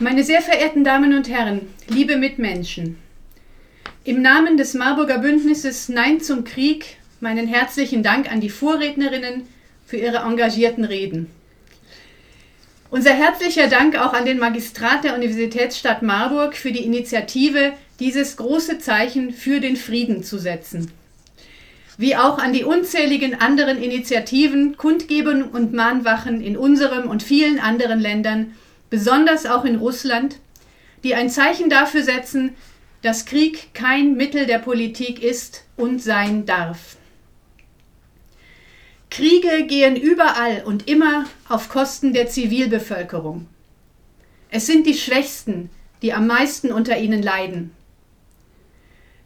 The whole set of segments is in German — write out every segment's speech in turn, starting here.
Meine sehr verehrten Damen und Herren, liebe Mitmenschen, im Namen des Marburger Bündnisses Nein zum Krieg meinen herzlichen Dank an die Vorrednerinnen für ihre engagierten Reden. Unser herzlicher Dank auch an den Magistrat der Universitätsstadt Marburg für die Initiative, dieses große Zeichen für den Frieden zu setzen. Wie auch an die unzähligen anderen Initiativen, Kundgebungen und Mahnwachen in unserem und vielen anderen Ländern, besonders auch in Russland, die ein Zeichen dafür setzen, dass Krieg kein Mittel der Politik ist und sein darf. Kriege gehen überall und immer auf Kosten der Zivilbevölkerung. Es sind die Schwächsten, die am meisten unter ihnen leiden.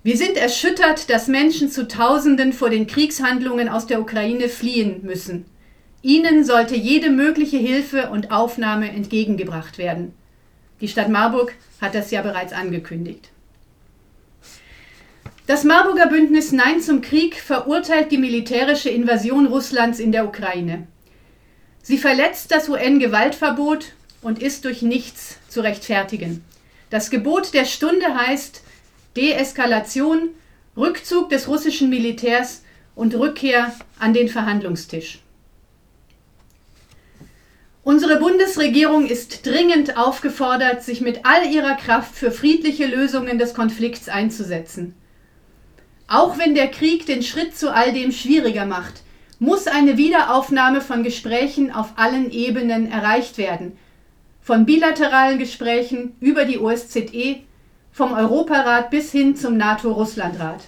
Wir sind erschüttert, dass Menschen zu Tausenden vor den Kriegshandlungen aus der Ukraine fliehen müssen. Ihnen sollte jede mögliche Hilfe und Aufnahme entgegengebracht werden. Die Stadt Marburg hat das ja bereits angekündigt. Das Marburger Bündnis Nein zum Krieg verurteilt die militärische Invasion Russlands in der Ukraine. Sie verletzt das UN-Gewaltverbot und ist durch nichts zu rechtfertigen. Das Gebot der Stunde heißt Deeskalation, Rückzug des russischen Militärs und Rückkehr an den Verhandlungstisch. Unsere Bundesregierung ist dringend aufgefordert, sich mit all ihrer Kraft für friedliche Lösungen des Konflikts einzusetzen. Auch wenn der Krieg den Schritt zu all dem schwieriger macht, muss eine Wiederaufnahme von Gesprächen auf allen Ebenen erreicht werden. Von bilateralen Gesprächen über die OSZE, vom Europarat bis hin zum NATO-Russlandrat.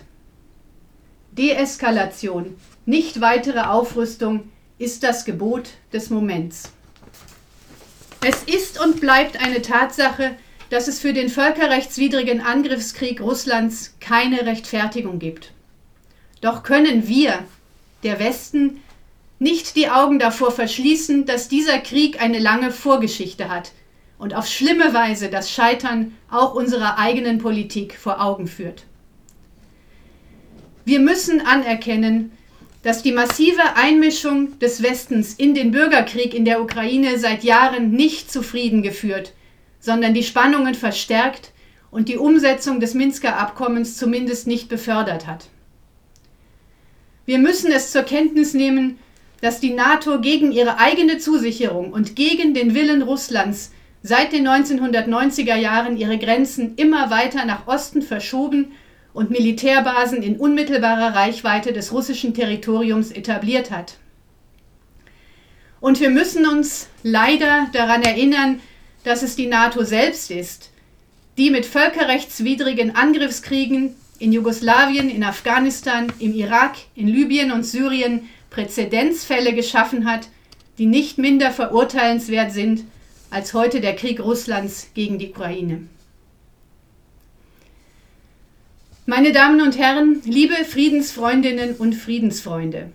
Deeskalation, nicht weitere Aufrüstung, ist das Gebot des Moments. Es ist und bleibt eine Tatsache, dass es für den völkerrechtswidrigen Angriffskrieg Russlands keine Rechtfertigung gibt. Doch können wir, der Westen, nicht die Augen davor verschließen, dass dieser Krieg eine lange Vorgeschichte hat und auf schlimme Weise das Scheitern auch unserer eigenen Politik vor Augen führt. Wir müssen anerkennen, dass die massive Einmischung des Westens in den Bürgerkrieg in der Ukraine seit Jahren nicht zufrieden geführt, sondern die Spannungen verstärkt und die Umsetzung des Minsker Abkommens zumindest nicht befördert hat. Wir müssen es zur Kenntnis nehmen, dass die NATO gegen ihre eigene Zusicherung und gegen den Willen Russlands seit den 1990er Jahren ihre Grenzen immer weiter nach Osten verschoben und Militärbasen in unmittelbarer Reichweite des russischen Territoriums etabliert hat. Und wir müssen uns leider daran erinnern, dass es die NATO selbst ist, die mit völkerrechtswidrigen Angriffskriegen in Jugoslawien, in Afghanistan, im Irak, in Libyen und Syrien Präzedenzfälle geschaffen hat, die nicht minder verurteilenswert sind als heute der Krieg Russlands gegen die Ukraine. Meine Damen und Herren, liebe Friedensfreundinnen und Friedensfreunde,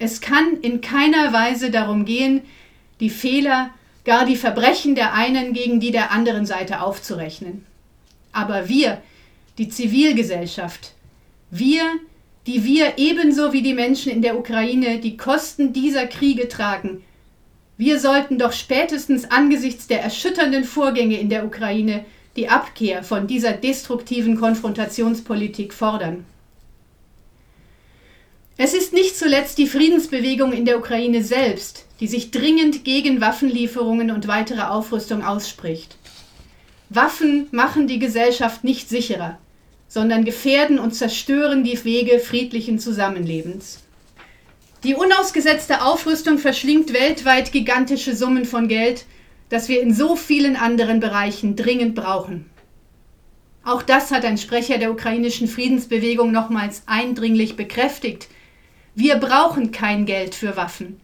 es kann in keiner Weise darum gehen, die Fehler, gar die Verbrechen der einen gegen die der anderen Seite aufzurechnen. Aber wir, die Zivilgesellschaft, wir, die wir ebenso wie die Menschen in der Ukraine die Kosten dieser Kriege tragen, wir sollten doch spätestens angesichts der erschütternden Vorgänge in der Ukraine die Abkehr von dieser destruktiven Konfrontationspolitik fordern. Es ist nicht zuletzt die Friedensbewegung in der Ukraine selbst, die sich dringend gegen Waffenlieferungen und weitere Aufrüstung ausspricht. Waffen machen die Gesellschaft nicht sicherer, sondern gefährden und zerstören die Wege friedlichen Zusammenlebens. Die unausgesetzte Aufrüstung verschlingt weltweit gigantische Summen von Geld, das wir in so vielen anderen Bereichen dringend brauchen. Auch das hat ein Sprecher der ukrainischen Friedensbewegung nochmals eindringlich bekräftigt. Wir brauchen kein Geld für Waffen.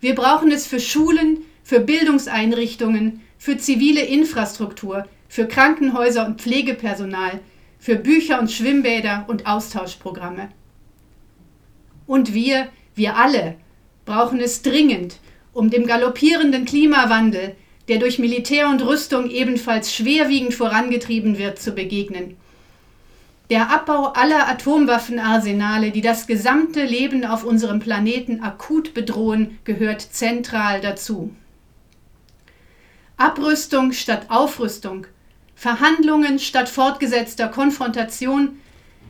Wir brauchen es für Schulen, für Bildungseinrichtungen, für zivile Infrastruktur, für Krankenhäuser und Pflegepersonal, für Bücher und Schwimmbäder und Austauschprogramme. Und wir, wir alle, brauchen es dringend, um dem galoppierenden Klimawandel, der durch Militär und Rüstung ebenfalls schwerwiegend vorangetrieben wird, zu begegnen. Der Abbau aller Atomwaffenarsenale, die das gesamte Leben auf unserem Planeten akut bedrohen, gehört zentral dazu. Abrüstung statt Aufrüstung, Verhandlungen statt fortgesetzter Konfrontation,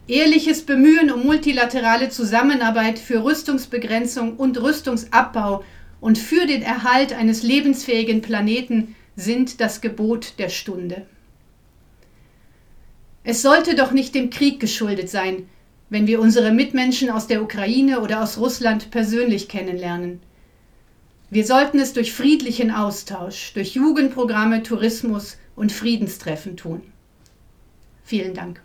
ehrliches Bemühen um multilaterale Zusammenarbeit für Rüstungsbegrenzung und Rüstungsabbau und für den Erhalt eines lebensfähigen Planeten sind das Gebot der Stunde. Es sollte doch nicht dem Krieg geschuldet sein, wenn wir unsere Mitmenschen aus der Ukraine oder aus Russland persönlich kennenlernen. Wir sollten es durch friedlichen Austausch, durch Jugendprogramme, Tourismus und Friedenstreffen tun. Vielen Dank.